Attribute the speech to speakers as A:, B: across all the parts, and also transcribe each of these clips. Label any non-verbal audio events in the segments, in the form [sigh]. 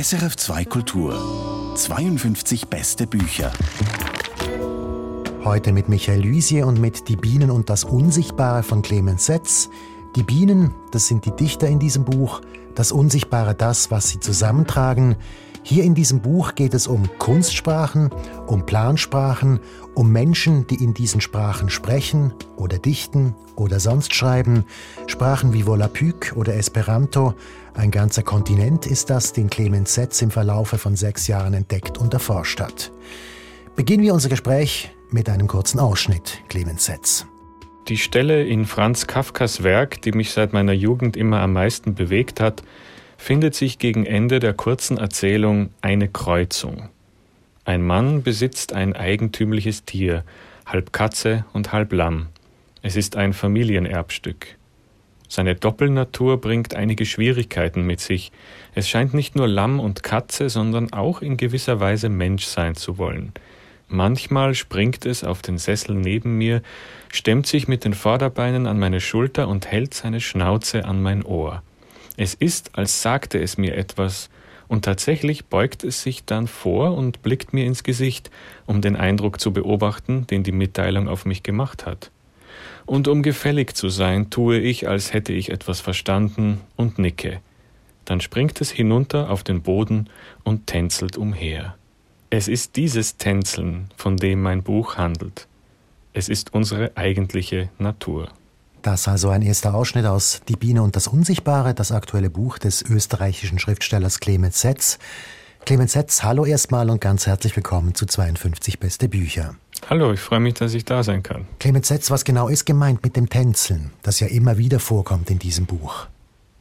A: SRF 2 Kultur 52 beste Bücher.
B: Heute mit Michael Lysier und mit Die Bienen und das Unsichtbare von Clemens Setz. Die Bienen, das sind die Dichter in diesem Buch, das Unsichtbare das, was sie zusammentragen. Hier in diesem Buch geht es um Kunstsprachen, um Plansprachen, um Menschen, die in diesen Sprachen sprechen oder dichten oder sonst schreiben. Sprachen wie Volapük oder Esperanto. Ein ganzer Kontinent ist das, den Clemens Setz im Verlaufe von sechs Jahren entdeckt und erforscht hat. Beginnen wir unser Gespräch mit einem kurzen Ausschnitt, Clemens Setz.
C: Die Stelle in Franz Kafkas Werk, die mich seit meiner Jugend immer am meisten bewegt hat, findet sich gegen Ende der kurzen Erzählung Eine Kreuzung. Ein Mann besitzt ein eigentümliches Tier, halb Katze und halb Lamm. Es ist ein Familienerbstück. Seine Doppelnatur bringt einige Schwierigkeiten mit sich. Es scheint nicht nur Lamm und Katze, sondern auch in gewisser Weise Mensch sein zu wollen. Manchmal springt es auf den Sessel neben mir, stemmt sich mit den Vorderbeinen an meine Schulter und hält seine Schnauze an mein Ohr. Es ist, als sagte es mir etwas, und tatsächlich beugt es sich dann vor und blickt mir ins Gesicht, um den Eindruck zu beobachten, den die Mitteilung auf mich gemacht hat. Und um gefällig zu sein, tue ich, als hätte ich etwas verstanden und nicke. Dann springt es hinunter auf den Boden und tänzelt umher. Es ist dieses Tänzeln, von dem mein Buch handelt. Es ist unsere eigentliche Natur.
B: Das also ein erster Ausschnitt aus Die Biene und das Unsichtbare, das aktuelle Buch des österreichischen Schriftstellers Clemens Setz. Clemens Setz, hallo erstmal und ganz herzlich willkommen zu 52 Beste Bücher.
C: Hallo, ich freue mich, dass ich da sein kann.
B: Clemens Setz, was genau ist gemeint mit dem Tänzeln, das ja immer wieder vorkommt in diesem Buch?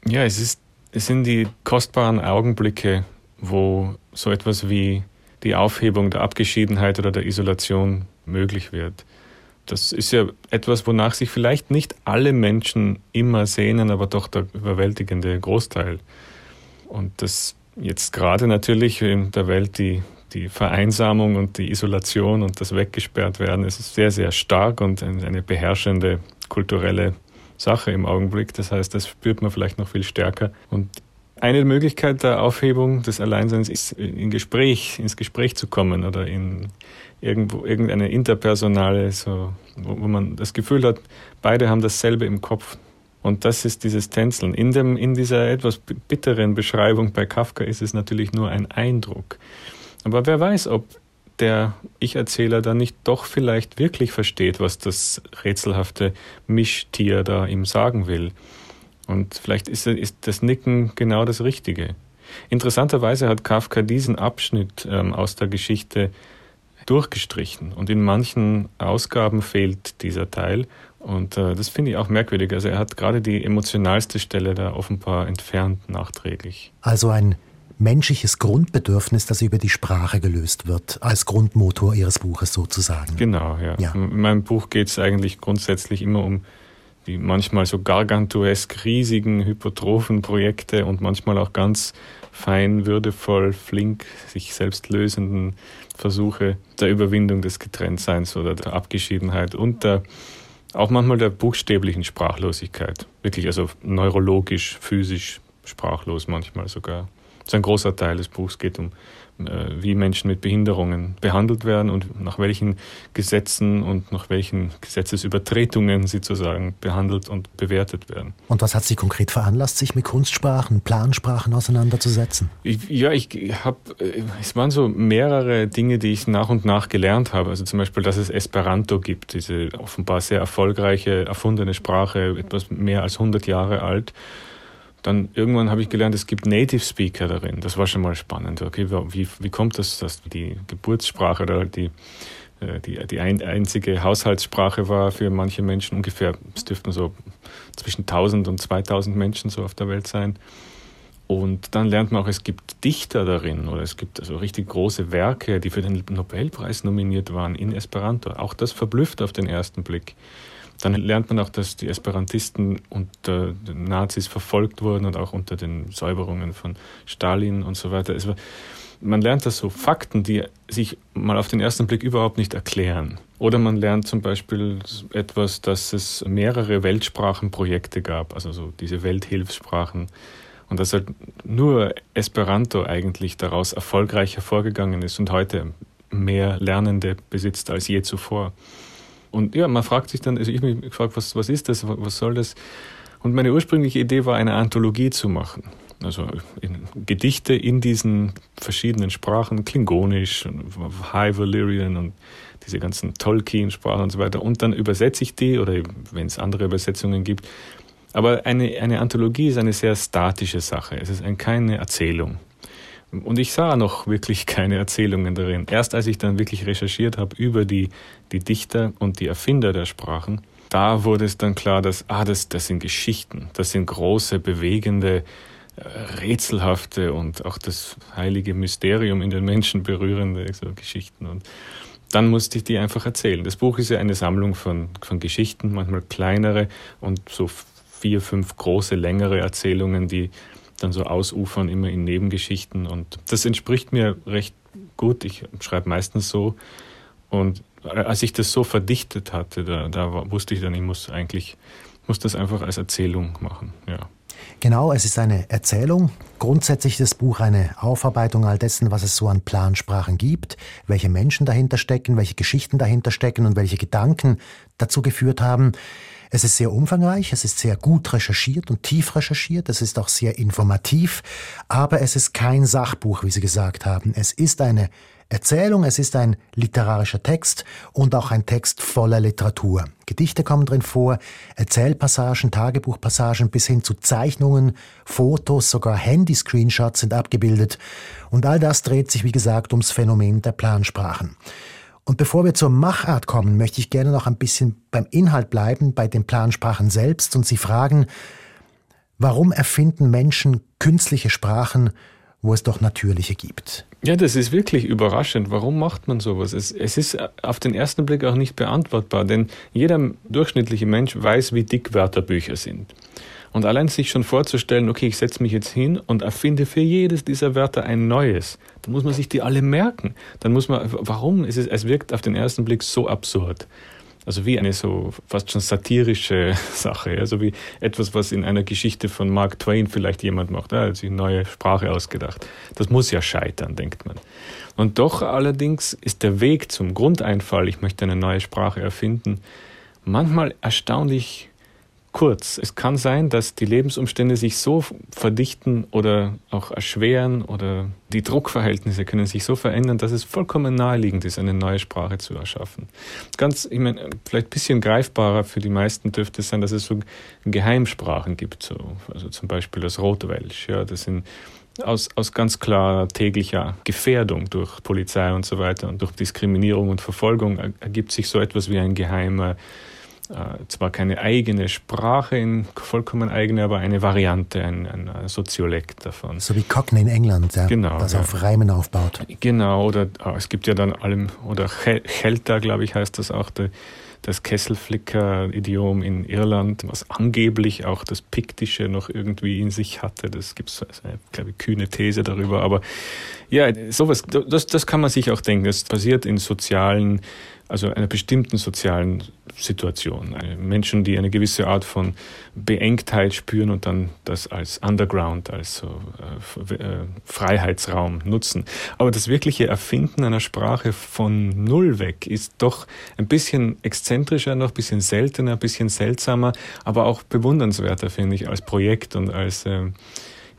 C: Ja, es, ist, es sind die kostbaren Augenblicke, wo so etwas wie die Aufhebung der Abgeschiedenheit oder der Isolation möglich wird. Das ist ja etwas, wonach sich vielleicht nicht alle Menschen immer sehnen, aber doch der überwältigende Großteil. Und das jetzt gerade natürlich in der Welt die, die Vereinsamung und die Isolation und das Weggesperrt werden, ist sehr, sehr stark und eine beherrschende kulturelle Sache im Augenblick. Das heißt, das spürt man vielleicht noch viel stärker. Und eine Möglichkeit der Aufhebung des Alleinseins ist, in Gespräch, ins Gespräch zu kommen oder in irgendwo irgendeine interpersonale, so, wo man das Gefühl hat, beide haben dasselbe im Kopf. Und das ist dieses Tänzeln. In, dem, in dieser etwas bitteren Beschreibung bei Kafka ist es natürlich nur ein Eindruck. Aber wer weiß, ob der Ich-Erzähler dann nicht doch vielleicht wirklich versteht, was das rätselhafte Mischtier da ihm sagen will. Und vielleicht ist, ist das Nicken genau das Richtige. Interessanterweise hat Kafka diesen Abschnitt ähm, aus der Geschichte durchgestrichen und in manchen Ausgaben fehlt dieser Teil und äh, das finde ich auch merkwürdig. Also er hat gerade die emotionalste Stelle da offenbar entfernt nachträglich.
B: Also ein menschliches Grundbedürfnis, das über die Sprache gelöst wird, als Grundmotor Ihres Buches sozusagen.
C: Genau, ja. ja. In meinem Buch geht es eigentlich grundsätzlich immer um die manchmal so gargantuesk riesigen hypertrophen Projekte und manchmal auch ganz fein, würdevoll, flink, sich selbst lösenden Versuche der Überwindung des Getrenntseins oder der Abgeschiedenheit und der, auch manchmal der buchstäblichen Sprachlosigkeit. Wirklich, also neurologisch, physisch sprachlos manchmal sogar. Das ist ein großer Teil des Buchs, geht um äh, wie Menschen mit Behinderungen behandelt werden und nach welchen Gesetzen und nach welchen Gesetzesübertretungen sie sozusagen behandelt und bewertet werden.
B: Und was hat Sie konkret veranlasst, sich mit Kunstsprachen, Plansprachen auseinanderzusetzen?
C: Ich, ja, ich habe, äh, es waren so mehrere Dinge, die ich nach und nach gelernt habe. Also zum Beispiel, dass es Esperanto gibt, diese offenbar sehr erfolgreiche, erfundene Sprache, etwas mehr als 100 Jahre alt dann irgendwann habe ich gelernt, es gibt Native Speaker darin. Das war schon mal spannend. Okay, wie, wie kommt das, dass die Geburtssprache oder die, äh, die, die ein, einzige Haushaltssprache war für manche Menschen ungefähr, es dürften so zwischen 1000 und 2000 Menschen so auf der Welt sein. Und dann lernt man auch, es gibt Dichter darin oder es gibt also richtig große Werke, die für den Nobelpreis nominiert waren in Esperanto. Auch das verblüfft auf den ersten Blick. Dann lernt man auch, dass die Esperantisten unter den Nazis verfolgt wurden und auch unter den Säuberungen von Stalin und so weiter. War, man lernt das so Fakten, die sich mal auf den ersten Blick überhaupt nicht erklären. Oder man lernt zum Beispiel etwas, dass es mehrere Weltsprachenprojekte gab, also so diese Welthilfssprachen Und dass halt nur Esperanto eigentlich daraus erfolgreich hervorgegangen ist und heute mehr Lernende besitzt als je zuvor. Und ja, man fragt sich dann, also ich mich gefragt, was, was ist das, was soll das? Und meine ursprüngliche Idee war, eine Anthologie zu machen. Also in Gedichte in diesen verschiedenen Sprachen, Klingonisch, High Valyrian und diese ganzen Tolkien-Sprachen und so weiter. Und dann übersetze ich die, oder wenn es andere Übersetzungen gibt. Aber eine, eine Anthologie ist eine sehr statische Sache. Es ist ein, keine Erzählung. Und ich sah noch wirklich keine Erzählungen darin. Erst als ich dann wirklich recherchiert habe über die, die Dichter und die Erfinder der Sprachen, da wurde es dann klar, dass, ah, das, das sind Geschichten, das sind große, bewegende, äh, rätselhafte und auch das heilige Mysterium in den Menschen berührende so Geschichten. Und dann musste ich die einfach erzählen. Das Buch ist ja eine Sammlung von, von Geschichten, manchmal kleinere und so vier, fünf große, längere Erzählungen, die dann so ausufern, immer in Nebengeschichten. Und das entspricht mir recht gut. Ich schreibe meistens so. Und als ich das so verdichtet hatte, da, da wusste ich dann, ich muss eigentlich, muss das einfach als Erzählung machen, ja.
B: Genau, es ist eine Erzählung. Grundsätzlich ist das Buch eine Aufarbeitung all dessen, was es so an Plansprachen gibt, welche Menschen dahinter stecken, welche Geschichten dahinter stecken und welche Gedanken dazu geführt haben. Es ist sehr umfangreich, es ist sehr gut recherchiert und tief recherchiert, es ist auch sehr informativ, aber es ist kein Sachbuch, wie Sie gesagt haben. Es ist eine Erzählung, es ist ein literarischer Text und auch ein Text voller Literatur. Gedichte kommen drin vor, Erzählpassagen, Tagebuchpassagen bis hin zu Zeichnungen, Fotos, sogar Handy-Screenshots sind abgebildet. Und all das dreht sich, wie gesagt, ums Phänomen der Plansprachen. Und bevor wir zur Machart kommen, möchte ich gerne noch ein bisschen beim Inhalt bleiben, bei den Plansprachen selbst und Sie fragen, warum erfinden Menschen künstliche Sprachen, wo es doch natürliche gibt?
C: Ja, das ist wirklich überraschend. Warum macht man sowas? Es, es, ist auf den ersten Blick auch nicht beantwortbar, denn jeder durchschnittliche Mensch weiß, wie dick Wörterbücher sind. Und allein sich schon vorzustellen, okay, ich setze mich jetzt hin und erfinde für jedes dieser Wörter ein neues, dann muss man sich die alle merken. Dann muss man, warum? Es, ist, es wirkt auf den ersten Blick so absurd. Also wie eine so fast schon satirische [laughs] Sache, also wie etwas, was in einer Geschichte von Mark Twain vielleicht jemand macht, er hat sich eine neue Sprache ausgedacht. Das muss ja scheitern, denkt man. Und doch allerdings ist der Weg zum Grundeinfall, ich möchte eine neue Sprache erfinden, manchmal erstaunlich kurz. Es kann sein, dass die Lebensumstände sich so verdichten oder auch erschweren oder die Druckverhältnisse können sich so verändern, dass es vollkommen naheliegend ist, eine neue Sprache zu erschaffen. Ganz, ich meine, vielleicht ein bisschen greifbarer für die meisten dürfte es sein, dass es so Geheimsprachen gibt, so, also zum Beispiel das Rotwelsch. Ja, das sind aus, aus ganz klar täglicher Gefährdung durch Polizei und so weiter und durch Diskriminierung und Verfolgung ergibt sich so etwas wie ein geheimer zwar keine eigene Sprache, in vollkommen eigene, aber eine Variante, ein, ein Soziolekt davon.
B: So wie Cockney in England, ja, genau, das ja. auf Reimen aufbaut.
C: Genau, oder oh, es gibt ja dann allem, oder Chelta, glaube ich, heißt das auch, der, das Kesselflicker-Idiom in Irland, was angeblich auch das Piktische noch irgendwie in sich hatte. Das gibt es eine, glaube ich, kühne These darüber. Aber ja, sowas, das, das kann man sich auch denken. Das basiert in sozialen also einer bestimmten sozialen Situation. Menschen, die eine gewisse Art von Beengtheit spüren und dann das als Underground, als so, äh, äh, Freiheitsraum nutzen. Aber das wirkliche Erfinden einer Sprache von Null weg ist doch ein bisschen exzentrischer, noch ein bisschen seltener, ein bisschen seltsamer, aber auch bewundernswerter, finde ich, als Projekt und als äh,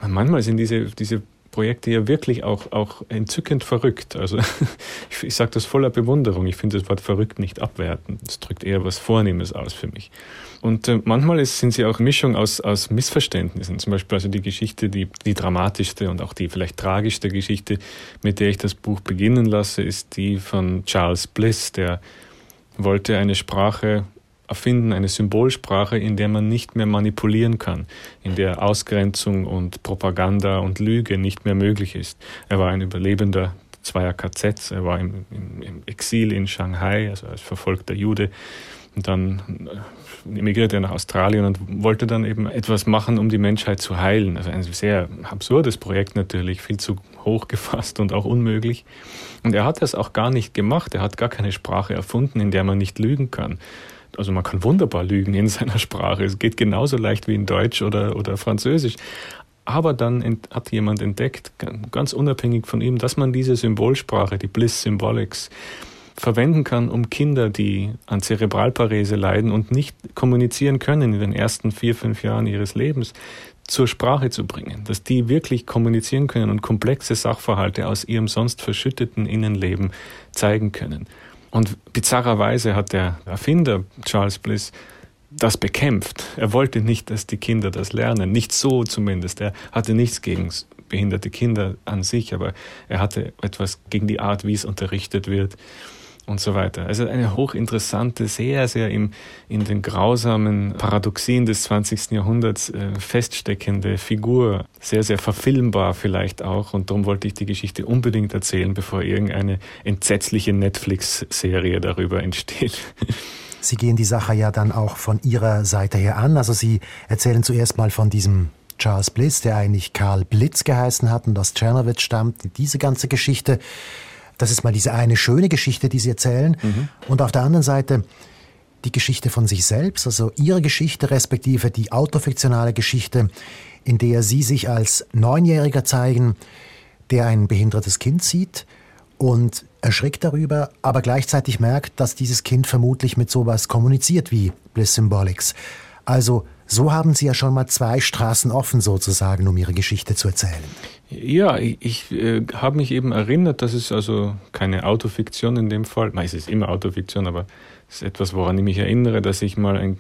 C: manchmal sind diese, diese Projekte ja wirklich auch, auch entzückend verrückt. Also [laughs] ich, ich sage das voller Bewunderung. Ich finde das Wort verrückt nicht abwertend. Es drückt eher was Vornehmes aus für mich. Und äh, manchmal ist, sind sie auch Mischung aus, aus Missverständnissen. Zum Beispiel also die Geschichte, die, die dramatischste und auch die vielleicht tragischste Geschichte, mit der ich das Buch beginnen lasse, ist die von Charles Bliss, der wollte eine Sprache erfinden, eine Symbolsprache, in der man nicht mehr manipulieren kann, in der Ausgrenzung und Propaganda und Lüge nicht mehr möglich ist. Er war ein Überlebender zweier KZs, er war im, im, im Exil in Shanghai, also als verfolgter Jude. Und dann äh, emigrierte er nach Australien und wollte dann eben etwas machen, um die Menschheit zu heilen. Also ein sehr absurdes Projekt natürlich, viel zu hoch gefasst und auch unmöglich. Und er hat das auch gar nicht gemacht. Er hat gar keine Sprache erfunden, in der man nicht lügen kann also man kann wunderbar lügen in [laughs] seiner Sprache. Es geht genauso leicht wie in Deutsch oder, oder Französisch. Aber dann hat jemand entdeckt, ganz unabhängig von ihm, dass man diese Symbolsprache, die Bliss Symbolics, verwenden kann, um Kinder, die an Zerebralparese leiden und nicht kommunizieren können in den ersten vier, fünf Jahren ihres Lebens, zur Sprache zu bringen, dass die wirklich kommunizieren können und komplexe Sachverhalte aus ihrem sonst verschütteten Innenleben zeigen können. Und bizarrerweise hat der Erfinder Charles Bliss das bekämpft. Er wollte nicht, dass die Kinder das lernen. Nicht so zumindest. Er hatte nichts gegen behinderte Kinder an sich, aber er hatte etwas gegen die Art, wie es unterrichtet wird und so weiter. Also eine hochinteressante, sehr, sehr im, in den grausamen Paradoxien des 20. Jahrhunderts äh, feststeckende Figur. Sehr, sehr verfilmbar vielleicht auch. Und darum wollte ich die Geschichte unbedingt erzählen, bevor irgendeine entsetzliche Netflix-Serie darüber entsteht. [laughs]
B: Sie gehen die Sache ja dann auch von Ihrer Seite her an. Also Sie erzählen zuerst mal von diesem Charles Bliss, der eigentlich Karl Blitz geheißen hat und aus Czernowitz stammt. Diese ganze Geschichte das ist mal diese eine schöne Geschichte, die Sie erzählen. Mhm. Und auf der anderen Seite die Geschichte von sich selbst, also Ihre Geschichte, respektive die autofiktionale Geschichte, in der Sie sich als Neunjähriger zeigen, der ein behindertes Kind sieht und erschrickt darüber, aber gleichzeitig merkt, dass dieses Kind vermutlich mit sowas kommuniziert wie Bliss Symbolics. Also so haben Sie ja schon mal zwei Straßen offen sozusagen, um Ihre Geschichte zu erzählen.
C: Ja, ich, ich äh, habe mich eben erinnert, dass es also keine Autofiktion in dem Fall, es ist immer Autofiktion, aber es ist etwas, woran ich mich erinnere, dass ich mal ein,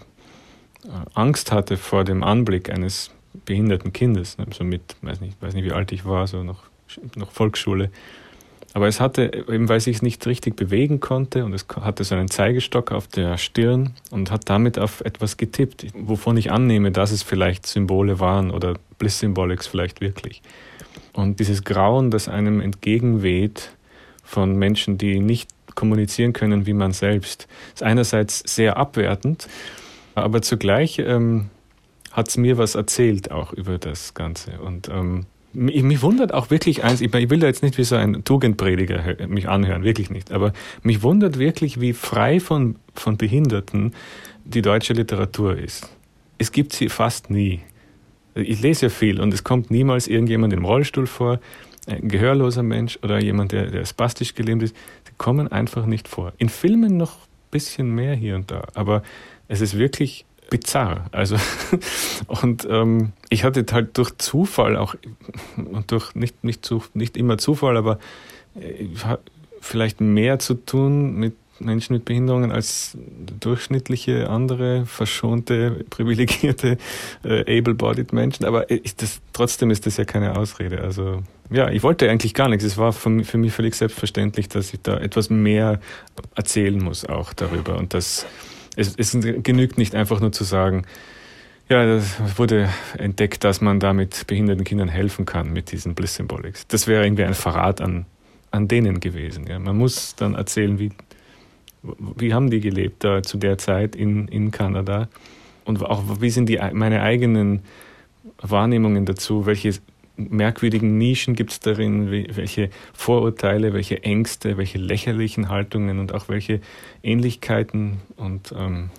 C: äh, Angst hatte vor dem Anblick eines behinderten Kindes, ne, so mit, weiß nicht, weiß nicht, wie alt ich war, so noch, noch Volksschule. Aber es hatte, eben weil ich es nicht richtig bewegen konnte und es hatte so einen Zeigestock auf der Stirn und hat damit auf etwas getippt, wovon ich annehme, dass es vielleicht Symbole waren oder Bliss Symbolics vielleicht wirklich. Und dieses Grauen, das einem entgegenweht von Menschen, die nicht kommunizieren können wie man selbst, ist einerseits sehr abwertend, aber zugleich ähm, hat es mir was erzählt auch über das Ganze. Und ähm, mich, wundert auch wirklich eins, ich, ich will da jetzt nicht wie so ein Tugendprediger mich anhören, wirklich nicht, aber mich wundert wirklich, wie frei von, von Behinderten die deutsche Literatur ist. Es gibt sie fast nie. Ich lese ja viel und es kommt niemals irgendjemand im Rollstuhl vor, ein gehörloser Mensch oder jemand, der, der spastisch gelähmt ist. Die kommen einfach nicht vor. In Filmen noch ein bisschen mehr hier und da, aber es ist wirklich bizarr. Also [laughs] und ähm, ich hatte halt durch Zufall auch und durch nicht nicht zu, nicht immer Zufall, aber äh, vielleicht mehr zu tun mit Menschen mit Behinderungen als durchschnittliche andere verschonte, [laughs] privilegierte, äh, able-bodied Menschen. Aber ist das, trotzdem ist das ja keine Ausrede. Also ja, ich wollte eigentlich gar nichts. Es war für, für mich völlig selbstverständlich, dass ich da etwas mehr erzählen muss auch darüber. Und das, es, es genügt nicht einfach nur zu sagen, ja, es wurde entdeckt, dass man damit behinderten Kindern helfen kann mit diesen Bliss Symbolics. Das wäre irgendwie ein Verrat an, an denen gewesen. Ja. Man muss dann erzählen, wie, wie haben die gelebt da zu der Zeit in, in Kanada und auch wie sind die, meine eigenen Wahrnehmungen dazu, welche merkwürdigen Nischen gibt es darin, welche Vorurteile, welche Ängste, welche lächerlichen Haltungen und auch welche Ähnlichkeiten und ähm,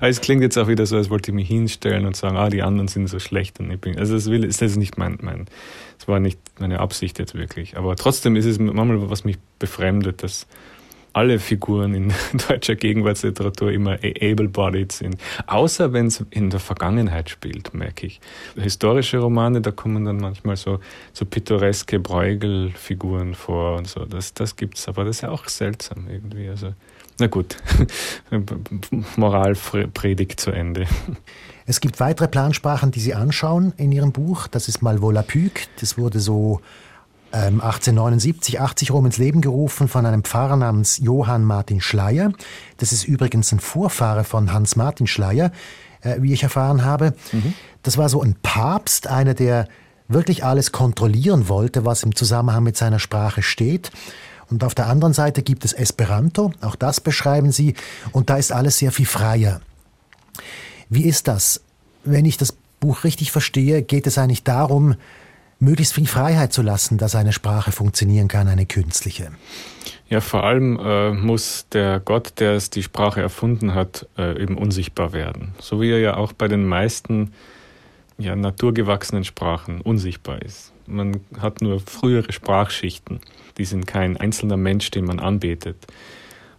C: also es klingt jetzt auch wieder so, als wollte ich mich hinstellen und sagen, ah, die anderen sind so schlecht und ich bin, also das will, ist das nicht mein, mein, das war nicht meine Absicht jetzt wirklich. Aber trotzdem ist es manchmal, was mich befremdet, dass alle Figuren in [laughs] deutscher Gegenwartsliteratur immer able-bodied sind. Außer wenn es in der Vergangenheit spielt, merke ich. Historische Romane, da kommen dann manchmal so, so pittoreske Bräugel-Figuren vor und so. Das, das es, aber das ist ja auch seltsam irgendwie. Also, na gut, [laughs] Moralpredigt zu Ende.
B: Es gibt weitere Plansprachen, die Sie anschauen in Ihrem Buch. Das ist mal Volapük. Das wurde so 1879, ähm, 80 rum ins Leben gerufen von einem Pfarrer namens Johann Martin Schleier. Das ist übrigens ein Vorfahre von Hans Martin Schleier, äh, wie ich erfahren habe. Mhm. Das war so ein Papst, einer, der wirklich alles kontrollieren wollte, was im Zusammenhang mit seiner Sprache steht. Und auf der anderen Seite gibt es Esperanto, auch das beschreiben Sie, und da ist alles sehr viel freier. Wie ist das? Wenn ich das Buch richtig verstehe, geht es eigentlich darum, möglichst viel Freiheit zu lassen, dass eine Sprache funktionieren kann, eine künstliche.
C: Ja, vor allem äh, muss der Gott, der es die Sprache erfunden hat, äh, eben unsichtbar werden. So wie er ja auch bei den meisten ja, naturgewachsenen Sprachen unsichtbar ist. Man hat nur frühere Sprachschichten. Die sind kein einzelner Mensch, den man anbetet.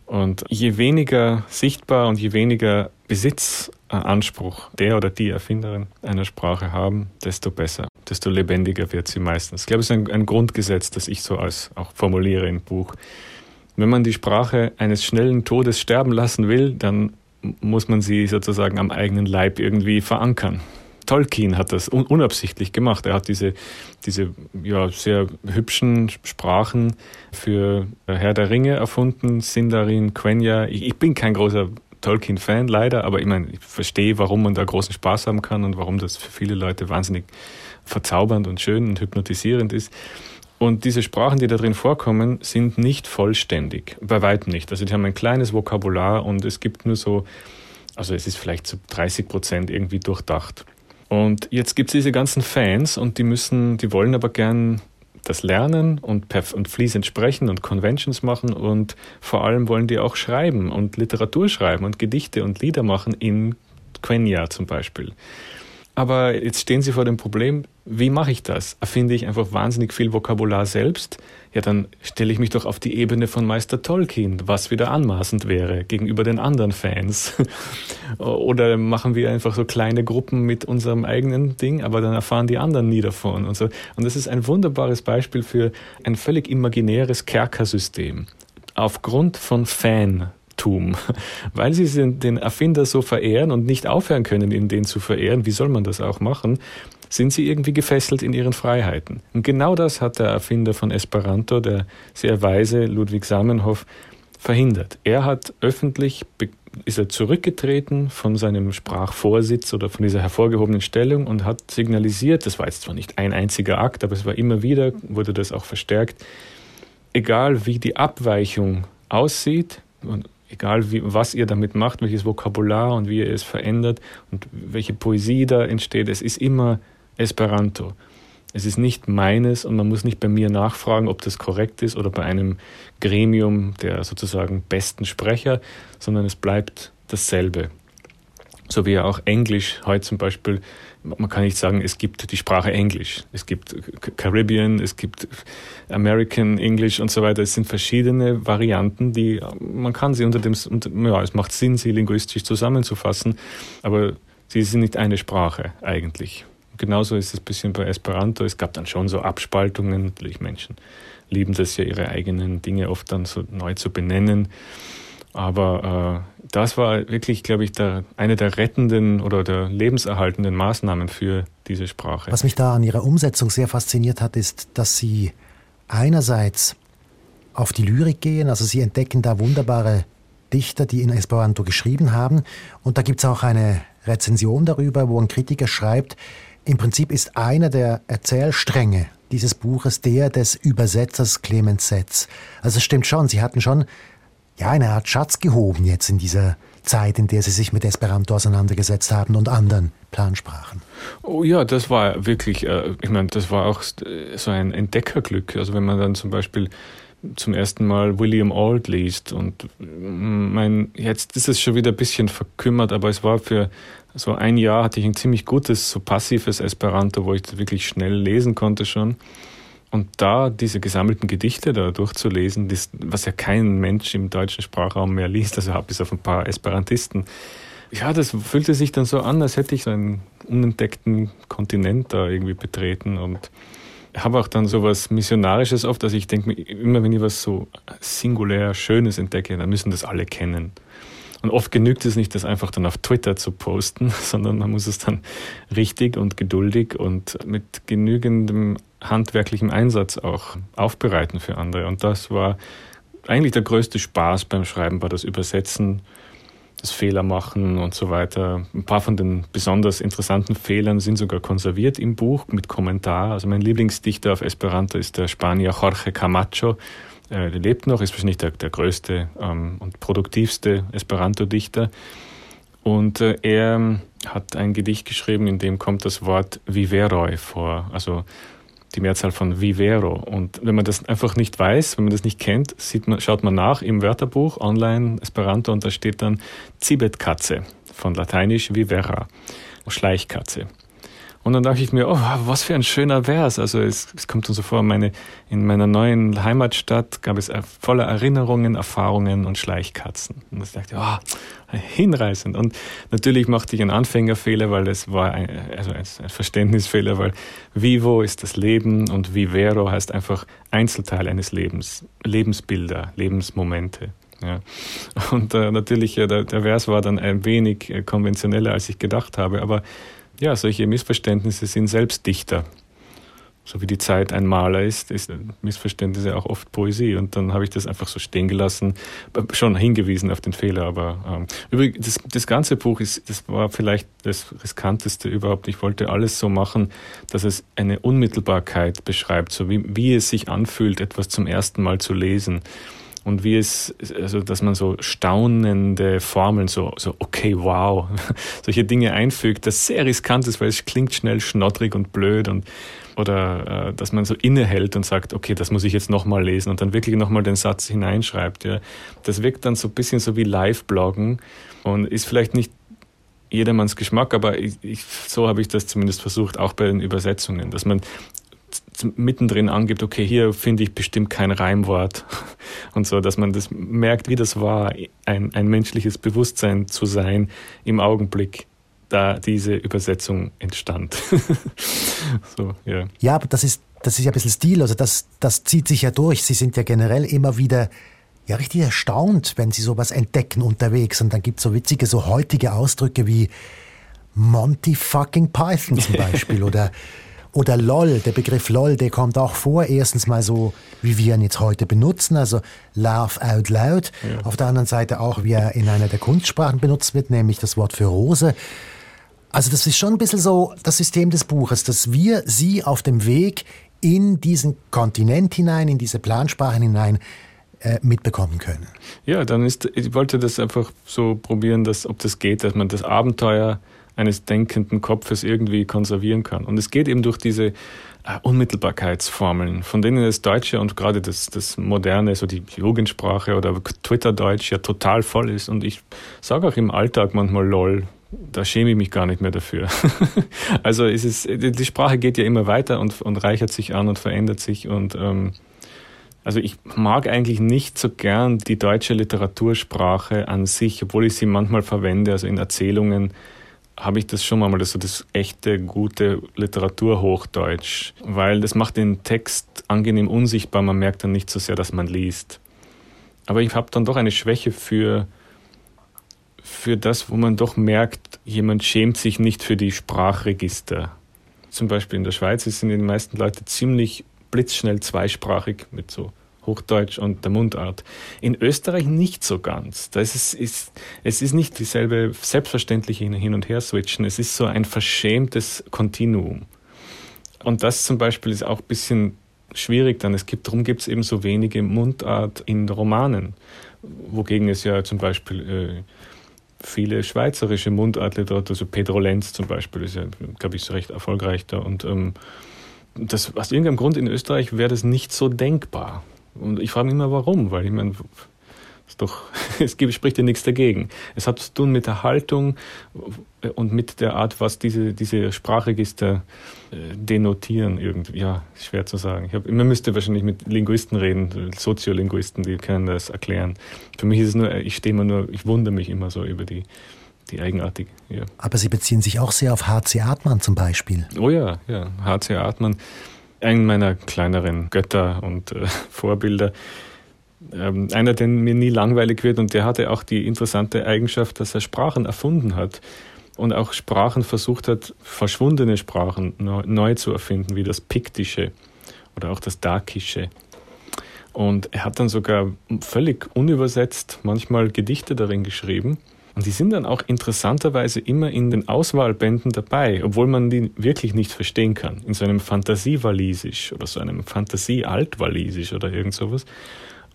C: Und je weniger sichtbar und je weniger Besitzanspruch der oder die Erfinderin einer Sprache haben, desto besser, desto lebendiger wird sie meistens. Ich glaube, es ist ein, ein Grundgesetz, das ich so als auch formuliere im Buch. Wenn man die Sprache eines schnellen Todes sterben lassen will, dann muss man sie sozusagen am eigenen Leib irgendwie verankern. Tolkien hat das un unabsichtlich gemacht. Er hat diese, diese ja, sehr hübschen Sprachen für Herr der Ringe erfunden, Sindarin, Quenya. Ich, ich bin kein großer Tolkien-Fan leider, aber ich meine, ich verstehe, warum man da großen Spaß haben kann und warum das für viele Leute wahnsinnig verzaubernd und schön und hypnotisierend ist. Und diese Sprachen, die da drin vorkommen, sind nicht vollständig, bei weitem nicht. Also die haben ein kleines Vokabular und es gibt nur so, also es ist vielleicht zu 30 Prozent irgendwie durchdacht. Und jetzt gibt es diese ganzen Fans und die müssen, die wollen aber gern das lernen und, und fließend sprechen und Conventions machen und vor allem wollen die auch schreiben und Literatur schreiben und Gedichte und Lieder machen in Quenya zum Beispiel. Aber jetzt stehen Sie vor dem Problem, wie mache ich das? Erfinde ich einfach wahnsinnig viel Vokabular selbst? Ja, dann stelle ich mich doch auf die Ebene von Meister Tolkien, was wieder anmaßend wäre gegenüber den anderen Fans. [laughs] Oder machen wir einfach so kleine Gruppen mit unserem eigenen Ding, aber dann erfahren die anderen nie davon und so. Und das ist ein wunderbares Beispiel für ein völlig imaginäres Kerkersystem. Aufgrund von Fan Tum. [laughs] Weil sie den Erfinder so verehren und nicht aufhören können, ihn den zu verehren, wie soll man das auch machen, sind sie irgendwie gefesselt in ihren Freiheiten. Und genau das hat der Erfinder von Esperanto, der sehr weise Ludwig Samenhoff, verhindert. Er hat öffentlich ist er zurückgetreten von seinem Sprachvorsitz oder von dieser hervorgehobenen Stellung und hat signalisiert, das war jetzt zwar nicht ein einziger Akt, aber es war immer wieder, wurde das auch verstärkt, egal wie die Abweichung aussieht, und egal wie, was ihr damit macht, welches Vokabular und wie ihr es verändert und welche Poesie da entsteht, es ist immer Esperanto. Es ist nicht meines und man muss nicht bei mir nachfragen, ob das korrekt ist oder bei einem Gremium der sozusagen besten Sprecher, sondern es bleibt dasselbe so wie auch Englisch heute zum Beispiel, man kann nicht sagen, es gibt die Sprache Englisch, es gibt Caribbean, es gibt American English und so weiter. Es sind verschiedene Varianten, die man kann sie unter dem, ja, es macht Sinn, sie linguistisch zusammenzufassen, aber sie sind nicht eine Sprache eigentlich. Genauso ist es ein bisschen bei Esperanto. Es gab dann schon so Abspaltungen. Natürlich Menschen lieben das ja, ihre eigenen Dinge oft dann so neu zu benennen. Aber äh, das war wirklich, glaube ich, der, eine der rettenden oder der lebenserhaltenden Maßnahmen für diese Sprache.
B: Was mich da an ihrer Umsetzung sehr fasziniert hat, ist, dass sie einerseits auf die Lyrik gehen, also sie entdecken da wunderbare Dichter, die in Esperanto geschrieben haben. Und da gibt es auch eine Rezension darüber, wo ein Kritiker schreibt, im Prinzip ist einer der Erzählstränge dieses Buches der des Übersetzers Clemens Setz. Also es stimmt schon, sie hatten schon ja, eine Art Schatz gehoben jetzt in dieser Zeit, in der Sie sich mit Esperanto auseinandergesetzt haben und anderen Plansprachen.
C: Oh ja, das war wirklich, äh, ich meine, das war auch so ein Entdeckerglück. Also wenn man dann zum Beispiel zum ersten Mal William Auld liest und mm, mein, jetzt ist es schon wieder ein bisschen verkümmert, aber es war für so ein Jahr hatte ich ein ziemlich gutes, so passives Esperanto, wo ich wirklich schnell lesen konnte schon. Und da diese gesammelten Gedichte da durchzulesen, das, was ja kein Mensch im deutschen Sprachraum mehr liest, also bis auf ein paar Esperantisten, ja, das fühlte sich dann so an, als hätte ich so einen unentdeckten Kontinent da irgendwie betreten und habe auch dann so was Missionarisches oft, dass ich denke, immer wenn ich was so singulär Schönes entdecke, dann müssen das alle kennen. Und oft genügt es nicht, das einfach dann auf Twitter zu posten, [laughs] sondern man muss es dann richtig und geduldig und mit genügendem handwerklichem Einsatz auch aufbereiten für andere. Und das war eigentlich der größte Spaß beim Schreiben, war das Übersetzen, das Fehler machen und so weiter. Ein paar von den besonders interessanten Fehlern sind sogar konserviert im Buch mit Kommentar. Also mein Lieblingsdichter auf Esperanto ist der Spanier Jorge Camacho. Er lebt noch, ist wahrscheinlich der, der größte ähm, und produktivste Esperanto-Dichter. Und äh, er hat ein Gedicht geschrieben, in dem kommt das Wort Viveroi vor. Also die Mehrzahl von vivero. Und wenn man das einfach nicht weiß, wenn man das nicht kennt, man, schaut man nach im Wörterbuch online Esperanto und da steht dann Zibetkatze von lateinisch vivera, Schleichkatze. Und dann dachte ich mir, oh, was für ein schöner Vers. Also es, es kommt dann so vor, meine, in meiner neuen Heimatstadt gab es voller Erinnerungen, Erfahrungen und Schleichkatzen. Und ich dachte, oh, hinreißend. Und natürlich machte ich einen Anfängerfehler, weil es war ein, also ein Verständnisfehler, weil Vivo ist das Leben und Vivero heißt einfach Einzelteil eines Lebens, Lebensbilder, Lebensmomente. Ja. Und äh, natürlich, äh, der, der Vers war dann ein wenig äh, konventioneller, als ich gedacht habe, aber ja, solche Missverständnisse sind Selbstdichter. So wie die Zeit ein Maler ist, ist Missverständnisse auch oft Poesie. Und dann habe ich das einfach so stehen gelassen, schon hingewiesen auf den Fehler. Aber ähm, übrigens, das, das ganze Buch ist, das war vielleicht das riskanteste überhaupt. Ich wollte alles so machen, dass es eine Unmittelbarkeit beschreibt, so wie, wie es sich anfühlt, etwas zum ersten Mal zu lesen und wie es, also dass man so staunende Formeln, so, so okay, wow, [laughs] solche Dinge einfügt, das sehr riskant ist, weil es klingt schnell schnottrig und blöd und oder äh, dass man so innehält und sagt, okay, das muss ich jetzt nochmal lesen und dann wirklich nochmal den Satz hineinschreibt. Ja. Das wirkt dann so ein bisschen so wie Live-Bloggen und ist vielleicht nicht jedermanns Geschmack, aber ich, ich, so habe ich das zumindest versucht, auch bei den Übersetzungen, dass man mittendrin angibt, okay, hier finde ich bestimmt kein Reimwort [laughs] und so, dass man das merkt, wie das war, ein, ein menschliches Bewusstsein zu sein im Augenblick, da diese Übersetzung entstand. [laughs]
B: so, ja. ja, aber das ist, das ist ja ein bisschen Stil, also das, das zieht sich ja durch. Sie sind ja generell immer wieder ja richtig erstaunt, wenn Sie sowas entdecken unterwegs und dann gibt es so witzige, so heutige Ausdrücke wie Monty fucking Python zum [laughs] Beispiel oder oder LOL, der Begriff LOL, der kommt auch vor. Erstens mal so, wie wir ihn jetzt heute benutzen, also Laugh out loud. Ja. Auf der anderen Seite auch, wie er in einer der Kunstsprachen benutzt wird, nämlich das Wort für Rose. Also das ist schon ein bisschen so das System des Buches, dass wir sie auf dem Weg in diesen Kontinent hinein, in diese Plansprachen hinein äh, mitbekommen können.
C: Ja, dann ist, ich wollte das einfach so probieren, dass, ob das geht, dass man das Abenteuer eines denkenden Kopfes irgendwie konservieren kann. Und es geht eben durch diese äh, Unmittelbarkeitsformeln, von denen das Deutsche und gerade das, das Moderne, so die Jugendsprache oder Twitter-Deutsch ja total voll ist. Und ich sage auch im Alltag manchmal LOL, da schäme ich mich gar nicht mehr dafür. [laughs] also es ist, die Sprache geht ja immer weiter und, und reichert sich an und verändert sich und ähm, also ich mag eigentlich nicht so gern die deutsche Literatursprache an sich, obwohl ich sie manchmal verwende, also in Erzählungen habe ich das schon mal, das so das echte, gute Literaturhochdeutsch, weil das macht den Text angenehm unsichtbar, man merkt dann nicht so sehr, dass man liest. Aber ich habe dann doch eine Schwäche für, für das, wo man doch merkt, jemand schämt sich nicht für die Sprachregister. Zum Beispiel in der Schweiz sind die meisten Leute ziemlich blitzschnell zweisprachig mit so Hochdeutsch und der Mundart. In Österreich nicht so ganz. Das ist, ist, es ist nicht dieselbe selbstverständliche Hin- und Her-Switchen. Es ist so ein verschämtes Kontinuum. Und das zum Beispiel ist auch ein bisschen schwierig dann. Es gibt, darum gibt es eben so wenige Mundart in Romanen. Wogegen es ja zum Beispiel äh, viele schweizerische Mundartliteratur, also Pedro Lenz zum Beispiel, ist ja, glaube ich, so recht erfolgreich da. Und ähm, das, aus irgendeinem Grund in Österreich wäre das nicht so denkbar. Und ich frage mich immer, warum, weil ich meine, ist doch, [laughs] es gibt, spricht ja nichts dagegen. Es hat zu tun mit der Haltung und mit der Art, was diese, diese Sprachregister äh, denotieren. Irgendwie. Ja, schwer zu sagen. Ich hab, man müsste wahrscheinlich mit Linguisten reden, Soziolinguisten, die können das erklären. Für mich ist es nur, ich stehe immer nur, ich wundere mich immer so über die, die eigenartige. Ja.
B: Aber Sie beziehen sich auch sehr auf H.C. Artmann zum Beispiel.
C: Oh ja, ja, H.C. Artmann einen meiner kleineren Götter und äh, [laughs] Vorbilder. Ähm, einer, der mir nie langweilig wird und der hatte auch die interessante Eigenschaft, dass er Sprachen erfunden hat und auch Sprachen versucht hat, verschwundene Sprachen neu, neu zu erfinden, wie das Piktische oder auch das Dakische. Und er hat dann sogar völlig unübersetzt manchmal Gedichte darin geschrieben. Und die sind dann auch interessanterweise immer in den Auswahlbänden dabei, obwohl man die wirklich nicht verstehen kann. In so einem Fantasiewalisisch oder so einem Fantasie-Altwalisisch oder irgend sowas.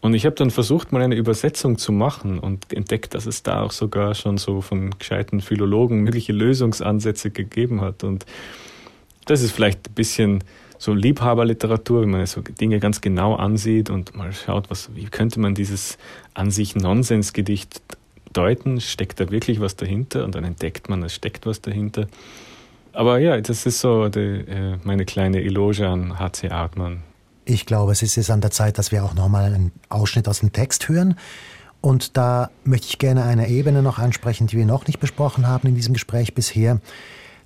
C: Und ich habe dann versucht, mal eine Übersetzung zu machen und entdeckt, dass es da auch sogar schon so von gescheiten Philologen mögliche Lösungsansätze gegeben hat. Und das ist vielleicht ein bisschen so Liebhaberliteratur, wenn man so Dinge ganz genau ansieht und mal schaut, was, wie könnte man dieses an sich Nonsensgedicht deuten, steckt da wirklich was dahinter und dann entdeckt man, es steckt was dahinter. Aber ja, das ist so die, äh, meine kleine Eloge an H.C. Artmann.
B: Ich glaube, es ist jetzt an der Zeit, dass wir auch nochmal einen Ausschnitt aus dem Text hören. Und da möchte ich gerne eine Ebene noch ansprechen, die wir noch nicht besprochen haben in diesem Gespräch bisher.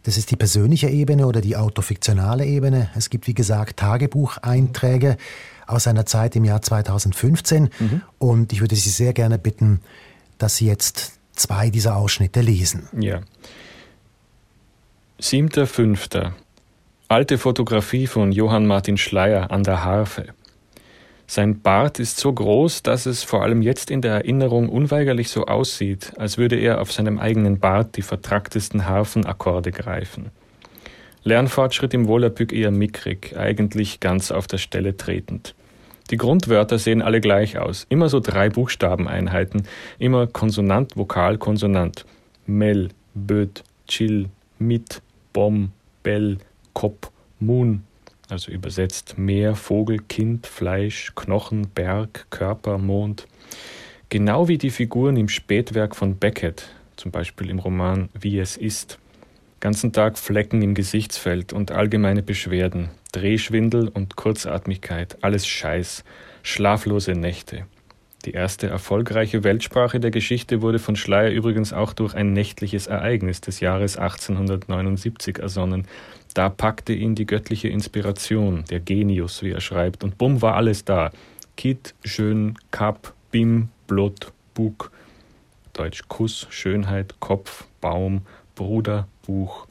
B: Das ist die persönliche Ebene oder die autofiktionale Ebene. Es gibt, wie gesagt, Tagebucheinträge aus einer Zeit im Jahr 2015. Mhm. Und ich würde Sie sehr gerne bitten, dass Sie jetzt zwei dieser Ausschnitte lesen.
C: Ja. 7.5. Alte Fotografie von Johann Martin Schleier an der Harfe. Sein Bart ist so groß, dass es vor allem jetzt in der Erinnerung unweigerlich so aussieht, als würde er auf seinem eigenen Bart die vertracktesten Harfenakkorde greifen. Lernfortschritt im Volapük eher mickrig, eigentlich ganz auf der Stelle tretend. Die Grundwörter sehen alle gleich aus, immer so drei Buchstabeneinheiten, immer Konsonant, Vokal, Konsonant. Mel, Böd, Chill, Mit, Bom, Bell, Kop, Moon, also übersetzt Meer, Vogel, Kind, Fleisch, Knochen, Berg, Körper, Mond. Genau wie die Figuren im Spätwerk von Beckett, zum Beispiel im Roman Wie es ist. Ganzen Tag Flecken im Gesichtsfeld und allgemeine Beschwerden, Drehschwindel und Kurzatmigkeit, alles Scheiß, schlaflose Nächte. Die erste erfolgreiche Weltsprache der Geschichte wurde von Schleier übrigens auch durch ein nächtliches Ereignis des Jahres 1879 ersonnen, da packte ihn die göttliche Inspiration, der Genius, wie er schreibt, und bumm war alles da. Kit, schön, Kap, Bim, Blut, Bug, Deutsch Kuss, Schönheit, Kopf, Baum, Bruder, Buch.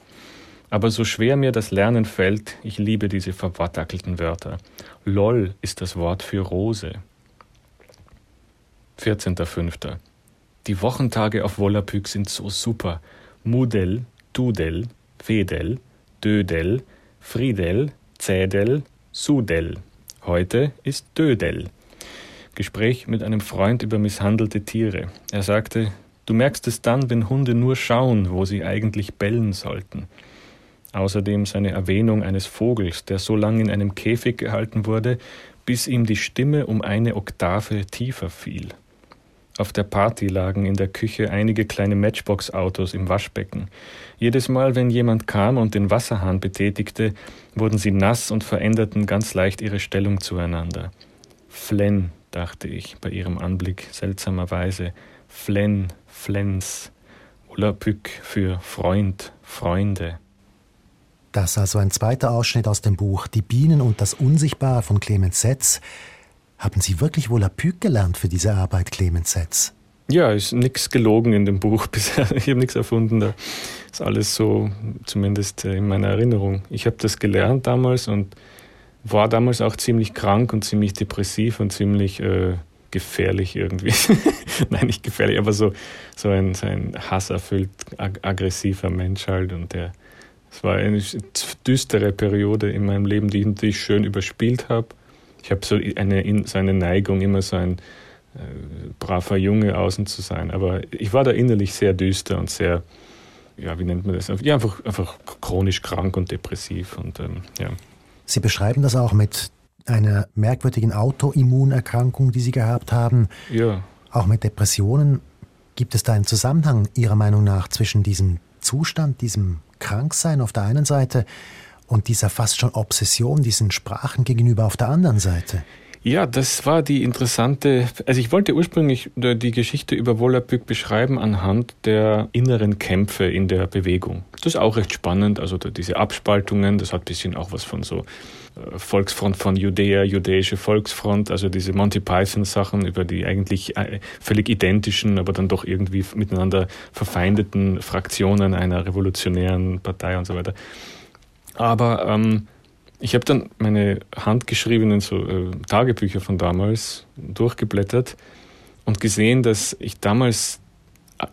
C: Aber so schwer mir das Lernen fällt, ich liebe diese verwattackelten Wörter. LOL ist das Wort für Rose. 14.05. Die Wochentage auf Volapük sind so super. Mudel, Tudel, Fedel, Dödel, Friedel, Zädel, Sudel. Heute ist Dödel. Gespräch mit einem Freund über misshandelte Tiere. Er sagte, du merkst es dann, wenn Hunde nur schauen, wo sie eigentlich bellen sollten. Außerdem seine Erwähnung eines Vogels, der so lange in einem Käfig gehalten wurde, bis ihm die Stimme um eine Oktave tiefer fiel. Auf der Party lagen in der Küche einige kleine Matchbox-Autos im Waschbecken. Jedes Mal, wenn jemand kam und den Wasserhahn betätigte, wurden sie nass und veränderten ganz leicht ihre Stellung zueinander. Flenn, dachte ich bei ihrem Anblick seltsamerweise. Flenn, Flens. Volapük für Freund, Freunde.
B: Das also ein zweiter Ausschnitt aus dem Buch Die Bienen und das Unsichtbare von Clemens Setz. Haben Sie wirklich Volapük gelernt für diese Arbeit, Clemens Setz?
C: Ja, ist nichts gelogen in dem Buch [laughs] bisher. Ich habe nichts erfunden. Da ist alles so, zumindest äh, in meiner Erinnerung. Ich habe das gelernt damals und war damals auch ziemlich krank und ziemlich depressiv und ziemlich äh, gefährlich irgendwie. [laughs] Nein, nicht gefährlich, aber so, so ein, so ein hasserfüllt, ag aggressiver Mensch halt. Und der, es war eine düstere Periode in meinem Leben, die ich natürlich schön überspielt habe. Ich habe so eine, so eine Neigung, immer so ein äh, braver Junge außen zu sein. Aber ich war da innerlich sehr düster und sehr, ja, wie nennt man das? Ja, einfach, einfach chronisch krank und depressiv. Und, ähm, ja.
B: Sie beschreiben das auch mit einer merkwürdigen Autoimmunerkrankung, die Sie gehabt haben.
C: Ja.
B: Auch mit Depressionen. Gibt es da einen Zusammenhang Ihrer Meinung nach zwischen diesem Zustand, diesem Kranksein auf der einen Seite und dieser fast schon Obsession diesen Sprachen gegenüber auf der anderen Seite.
C: Ja, das war die interessante, also ich wollte ursprünglich die Geschichte über Volapük beschreiben anhand der inneren Kämpfe in der Bewegung. Das ist auch recht spannend, also diese Abspaltungen, das hat ein bisschen auch was von so äh, Volksfront von Judäa, Judäische Volksfront, also diese Monty Python Sachen über die eigentlich äh, völlig identischen, aber dann doch irgendwie miteinander verfeindeten Fraktionen einer revolutionären Partei und so weiter. Aber ähm, ich habe dann meine handgeschriebenen so, äh, Tagebücher von damals durchgeblättert und gesehen, dass ich damals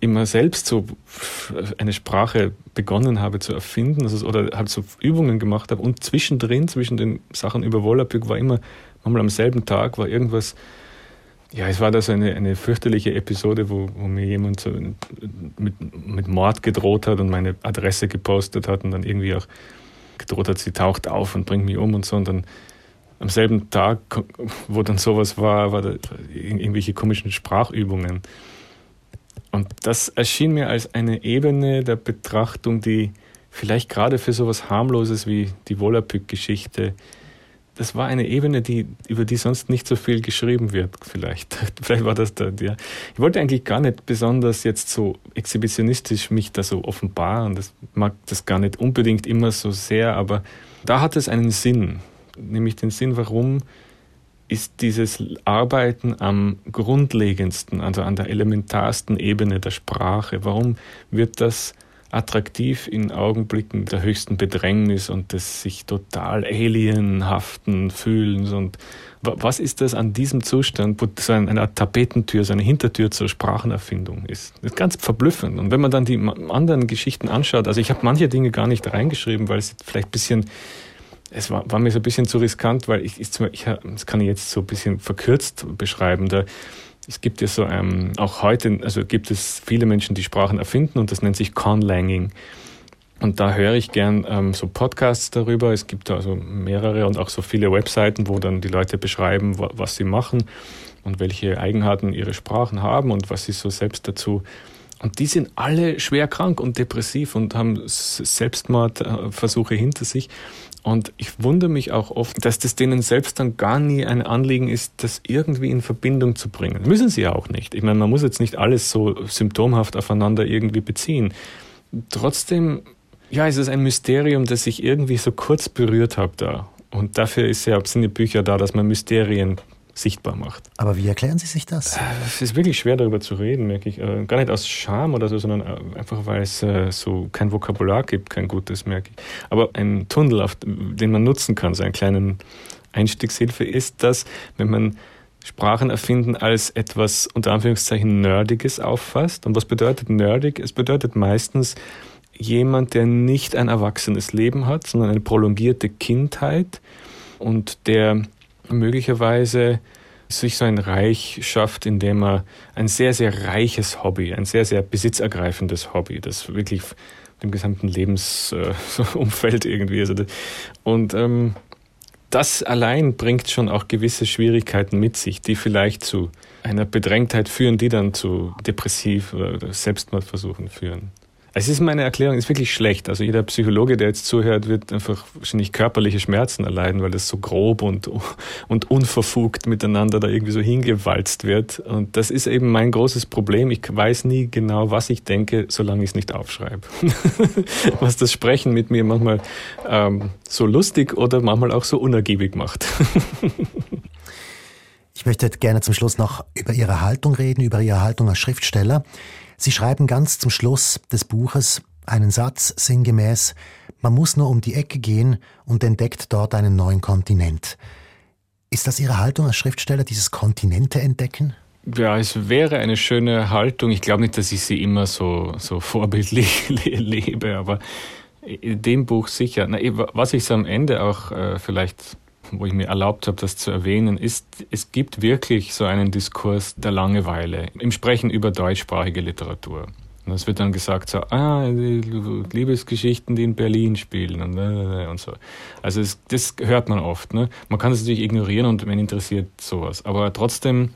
C: immer selbst so eine Sprache begonnen habe zu erfinden also, oder halt so Übungen gemacht habe und zwischendrin, zwischen den Sachen über Volapük war immer, manchmal am selben Tag war irgendwas, ja, es war da so eine, eine fürchterliche Episode, wo, wo mir jemand so mit, mit Mord gedroht hat und meine Adresse gepostet hat und dann irgendwie auch gedroht hat, sie taucht auf und bringt mich um und so. Und dann am selben Tag, wo dann sowas war, war da irgendwelche komischen Sprachübungen. Und das erschien mir als eine Ebene der Betrachtung, die vielleicht gerade für sowas harmloses wie die Volapük-Geschichte das war eine Ebene, die, über die sonst nicht so viel geschrieben wird, vielleicht. [laughs] vielleicht war das da, ja. Ich wollte eigentlich gar nicht besonders jetzt so exhibitionistisch mich da so offenbaren. Das mag das gar nicht unbedingt immer so sehr, aber da hat es einen Sinn. Nämlich den Sinn, warum ist dieses Arbeiten am grundlegendsten, also an der elementarsten Ebene der Sprache, warum wird das attraktiv in Augenblicken der höchsten Bedrängnis und des sich total alienhaften Fühlens. Und was ist das an diesem Zustand, wo so eine Art Tapetentür, so eine Hintertür zur Sprachenerfindung ist? Das ist ganz verblüffend. Und wenn man dann die anderen Geschichten anschaut, also ich habe manche Dinge gar nicht reingeschrieben, weil es vielleicht ein bisschen es war, war mir so ein bisschen zu riskant, weil ich, ich, ich das kann ich jetzt so ein bisschen verkürzt beschreiben. Da, es gibt ja so, ähm, auch heute, also gibt es viele Menschen, die Sprachen erfinden und das nennt sich Conlanging. Und da höre ich gern ähm, so Podcasts darüber. Es gibt also mehrere und auch so viele Webseiten, wo dann die Leute beschreiben, was sie machen und welche Eigenheiten ihre Sprachen haben und was sie so selbst dazu. Und die sind alle schwer krank und depressiv und haben Selbstmordversuche hinter sich. Und ich wundere mich auch oft, dass das denen selbst dann gar nie ein Anliegen ist, das irgendwie in Verbindung zu bringen. Müssen sie ja auch nicht. Ich meine, man muss jetzt nicht alles so symptomhaft aufeinander irgendwie beziehen. Trotzdem, ja, es ist ein Mysterium, das ich irgendwie so kurz berührt habe da. Und dafür ist ja, sind die Bücher da, dass man Mysterien sichtbar macht.
B: Aber wie erklären Sie sich das? Äh,
C: es ist wirklich schwer darüber zu reden, merke ich. Äh, gar nicht aus Scham oder so, sondern äh, einfach, weil es so kein Vokabular gibt, kein gutes, merke ich. Aber ein Tunnel, auf, den man nutzen kann, so einen kleinen Einstiegshilfe, ist das, wenn man Sprachen erfinden als etwas unter Anführungszeichen Nerdiges auffasst. Und was bedeutet nerdig? Es bedeutet meistens jemand, der nicht ein erwachsenes Leben hat, sondern eine prolongierte Kindheit und der möglicherweise sich so ein Reich schafft, indem er ein sehr, sehr reiches Hobby, ein sehr, sehr besitzergreifendes Hobby, das wirklich dem gesamten Lebensumfeld äh, [laughs] irgendwie. Also und ähm, das allein bringt schon auch gewisse Schwierigkeiten mit sich, die vielleicht zu einer Bedrängtheit führen, die dann zu depressiv oder Selbstmordversuchen führen. Es ist meine Erklärung, ist wirklich schlecht. Also jeder Psychologe, der jetzt zuhört, wird einfach wahrscheinlich körperliche Schmerzen erleiden, weil das so grob und, und unverfugt miteinander da irgendwie so hingewalzt wird. Und das ist eben mein großes Problem. Ich weiß nie genau, was ich denke, solange ich es nicht aufschreibe. [laughs] was das Sprechen mit mir manchmal ähm, so lustig oder manchmal auch so unergiebig macht. [laughs]
B: ich möchte gerne zum Schluss noch über Ihre Haltung reden, über Ihre Haltung als Schriftsteller. Sie schreiben ganz zum Schluss des Buches einen Satz sinngemäß, man muss nur um die Ecke gehen und entdeckt dort einen neuen Kontinent. Ist das Ihre Haltung als Schriftsteller, dieses Kontinente entdecken?
C: Ja, es wäre eine schöne Haltung. Ich glaube nicht, dass ich sie immer so, so vorbildlich [laughs] lebe, aber in dem Buch sicher. Na, was ich so am Ende auch äh, vielleicht wo ich mir erlaubt habe, das zu erwähnen, ist, es gibt wirklich so einen Diskurs der Langeweile im Sprechen über deutschsprachige Literatur. Und es wird dann gesagt so, ah, Liebesgeschichten, die in Berlin spielen und, äh, und so. Also es, das hört man oft. Ne? Man kann es natürlich ignorieren und man interessiert sowas. Aber trotzdem,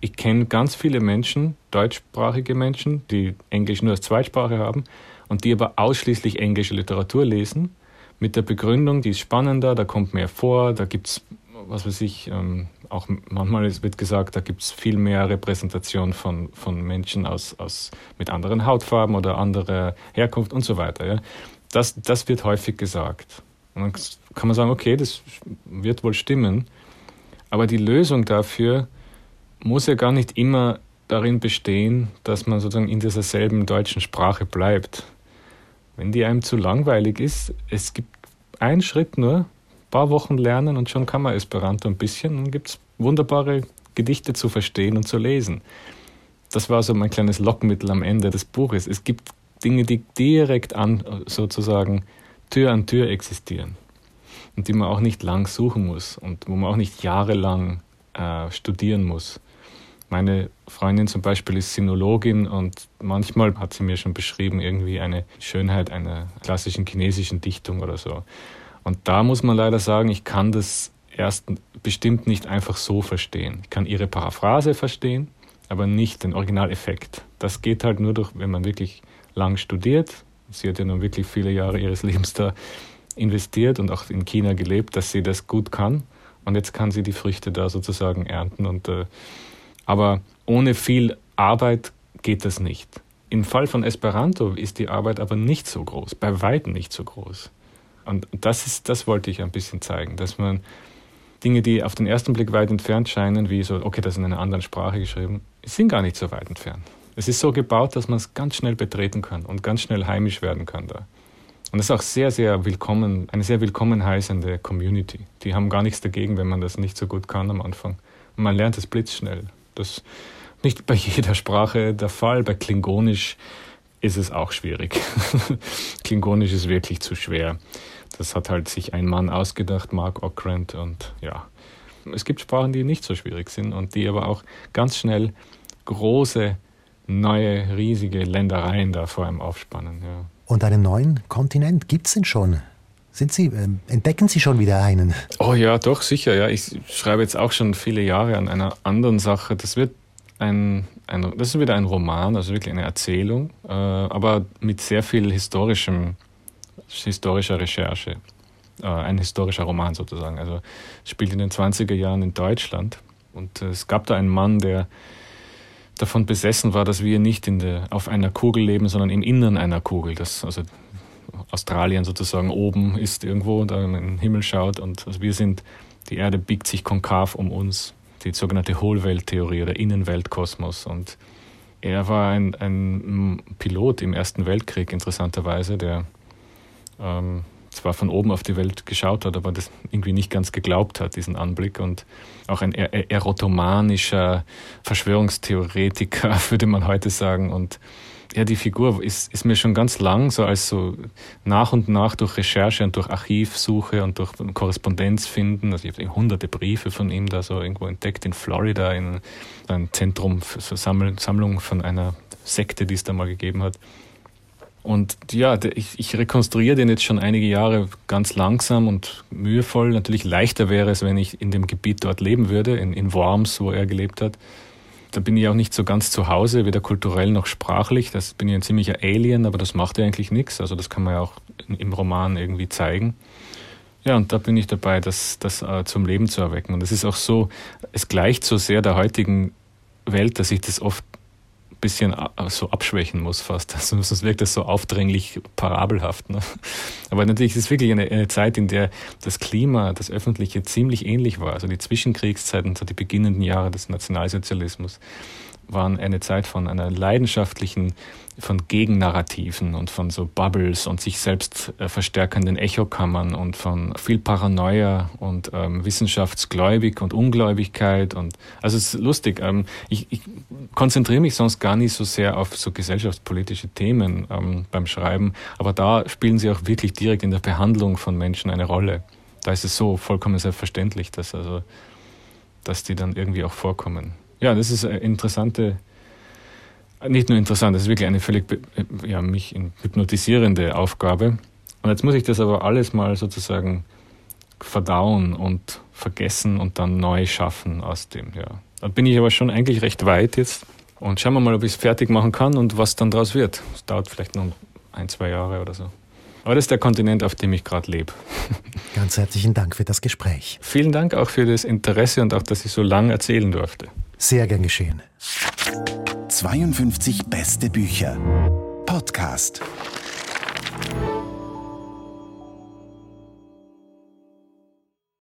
C: ich kenne ganz viele Menschen, deutschsprachige Menschen, die Englisch nur als Zweitsprache haben und die aber ausschließlich englische Literatur lesen mit der Begründung, die ist spannender, da kommt mehr vor, da gibt es, was weiß ich, ähm, auch manchmal wird gesagt, da gibt es viel mehr Repräsentation von, von Menschen aus, aus, mit anderen Hautfarben oder anderer Herkunft und so weiter. Ja. Das, das wird häufig gesagt. Und dann kann man sagen, okay, das wird wohl stimmen, aber die Lösung dafür muss ja gar nicht immer darin bestehen, dass man sozusagen in dieser selben deutschen Sprache bleibt. Wenn die einem zu langweilig ist, es gibt einen Schritt nur, ein paar Wochen lernen und schon kann man Esperanto ein bisschen. Dann gibt es wunderbare Gedichte zu verstehen und zu lesen. Das war so mein kleines Lockmittel am Ende des Buches. Es gibt Dinge, die direkt an, sozusagen Tür an Tür existieren und die man auch nicht lang suchen muss und wo man auch nicht jahrelang äh, studieren muss. Meine Freundin zum Beispiel ist Sinologin und manchmal hat sie mir schon beschrieben, irgendwie eine Schönheit einer klassischen chinesischen Dichtung oder so. Und da muss man leider sagen, ich kann das erst bestimmt nicht einfach so verstehen. Ich kann ihre Paraphrase verstehen, aber nicht den Originaleffekt. Das geht halt nur durch, wenn man wirklich lang studiert, sie hat ja nun wirklich viele Jahre ihres [laughs] Lebens da investiert und auch in China gelebt, dass sie das gut kann. Und jetzt kann sie die Früchte da sozusagen ernten. Und, äh, aber ohne viel Arbeit geht das nicht. Im Fall von Esperanto ist die Arbeit aber nicht so groß, bei weitem nicht so groß. Und das, ist, das wollte ich ein bisschen zeigen, dass man Dinge, die auf den ersten Blick weit entfernt scheinen, wie so, okay, das ist in einer anderen Sprache geschrieben, sind gar nicht so weit entfernt. Es ist so gebaut, dass man es ganz schnell betreten kann und ganz schnell heimisch werden kann da. Und es ist auch sehr, sehr willkommen, eine sehr willkommen heißende Community. Die haben gar nichts dagegen, wenn man das nicht so gut kann am Anfang. Und man lernt es blitzschnell. Das nicht bei jeder Sprache der Fall. Bei Klingonisch ist es auch schwierig. [laughs] Klingonisch ist wirklich zu schwer. Das hat halt sich ein Mann ausgedacht, Mark Okrand. Und ja, es gibt Sprachen, die nicht so schwierig sind und die aber auch ganz schnell große, neue, riesige Ländereien da vor einem aufspannen. Ja.
B: Und einen neuen Kontinent gibt es denn schon? Sind Sie, äh, entdecken Sie schon wieder einen?
C: Oh ja, doch, sicher. Ja. Ich schreibe jetzt auch schon viele Jahre an einer anderen Sache. Das wird ein, ein, das ist wieder ein Roman, also wirklich eine Erzählung, äh, aber mit sehr viel historischem, historischer Recherche. Äh, ein historischer Roman sozusagen. Also spielt in den 20er Jahren in Deutschland. Und äh, es gab da einen Mann, der davon besessen war, dass wir nicht in der, auf einer Kugel leben, sondern im Innern einer Kugel. Das, also Australien sozusagen oben ist irgendwo, da in den Himmel schaut und also wir sind, die Erde biegt sich konkav um uns die sogenannte Hohlwelttheorie oder Innenweltkosmos. Und er war ein, ein Pilot im Ersten Weltkrieg, interessanterweise, der ähm, zwar von oben auf die Welt geschaut hat, aber das irgendwie nicht ganz geglaubt hat, diesen Anblick. Und auch ein erotomanischer Verschwörungstheoretiker, [laughs] würde man heute sagen. Und ja, die Figur ist, ist mir schon ganz lang so als so nach und nach durch Recherche und durch Archivsuche und durch Korrespondenz finden. Also ich habe hunderte Briefe von ihm da so irgendwo entdeckt in Florida, in einem Zentrum für so Sammlung von einer Sekte, die es da mal gegeben hat. Und ja, ich, ich rekonstruiere den jetzt schon einige Jahre ganz langsam und mühevoll. Natürlich leichter wäre es, wenn ich in dem Gebiet dort leben würde, in, in Worms, wo er gelebt hat da bin ich auch nicht so ganz zu Hause, weder kulturell noch sprachlich. Das bin ich ein ziemlicher Alien, aber das macht ja eigentlich nichts. Also das kann man ja auch im Roman irgendwie zeigen. Ja, und da bin ich dabei, das, das äh, zum Leben zu erwecken. Und es ist auch so, es gleicht so sehr der heutigen Welt, dass ich das oft bisschen so abschwächen muss fast. [laughs] Also sonst wirkt das so aufdringlich parabelhaft. Ne? Aber natürlich ist es wirklich eine, eine, Zeit, in der das Klima, das Öffentliche ziemlich ähnlich war. Also die Zwischenkriegszeiten, so die beginnenden Jahre des Nationalsozialismus waren eine Zeit von einer leidenschaftlichen, von Gegennarrativen und von so Bubbles und sich selbst äh, verstärkenden Echokammern und von viel Paranoia und ähm, wissenschaftsgläubig und Ungläubigkeit und also es ist lustig. Ähm, ich, ich konzentriere mich sonst gar nicht so sehr auf so gesellschaftspolitische Themen ähm, beim Schreiben, aber da spielen sie auch wirklich direkt in der Behandlung von Menschen eine Rolle. Da ist es so vollkommen selbstverständlich, dass also dass die dann irgendwie auch vorkommen. Ja, das ist eine interessante, nicht nur interessant, das ist wirklich eine völlig ja, mich hypnotisierende Aufgabe. Und jetzt muss ich das aber alles mal sozusagen verdauen und vergessen und dann neu schaffen aus dem. Ja. Da bin ich aber schon eigentlich recht weit jetzt. Und schauen wir mal, ob ich es fertig machen kann und was dann daraus wird. Es dauert vielleicht noch ein, zwei Jahre oder so. Aber das ist der Kontinent, auf dem ich gerade lebe.
B: Ganz herzlichen Dank für das Gespräch.
C: Vielen Dank auch für das Interesse und auch, dass ich so lange erzählen durfte.
B: Sehr gern geschehen.
A: 52 beste Bücher. Podcast.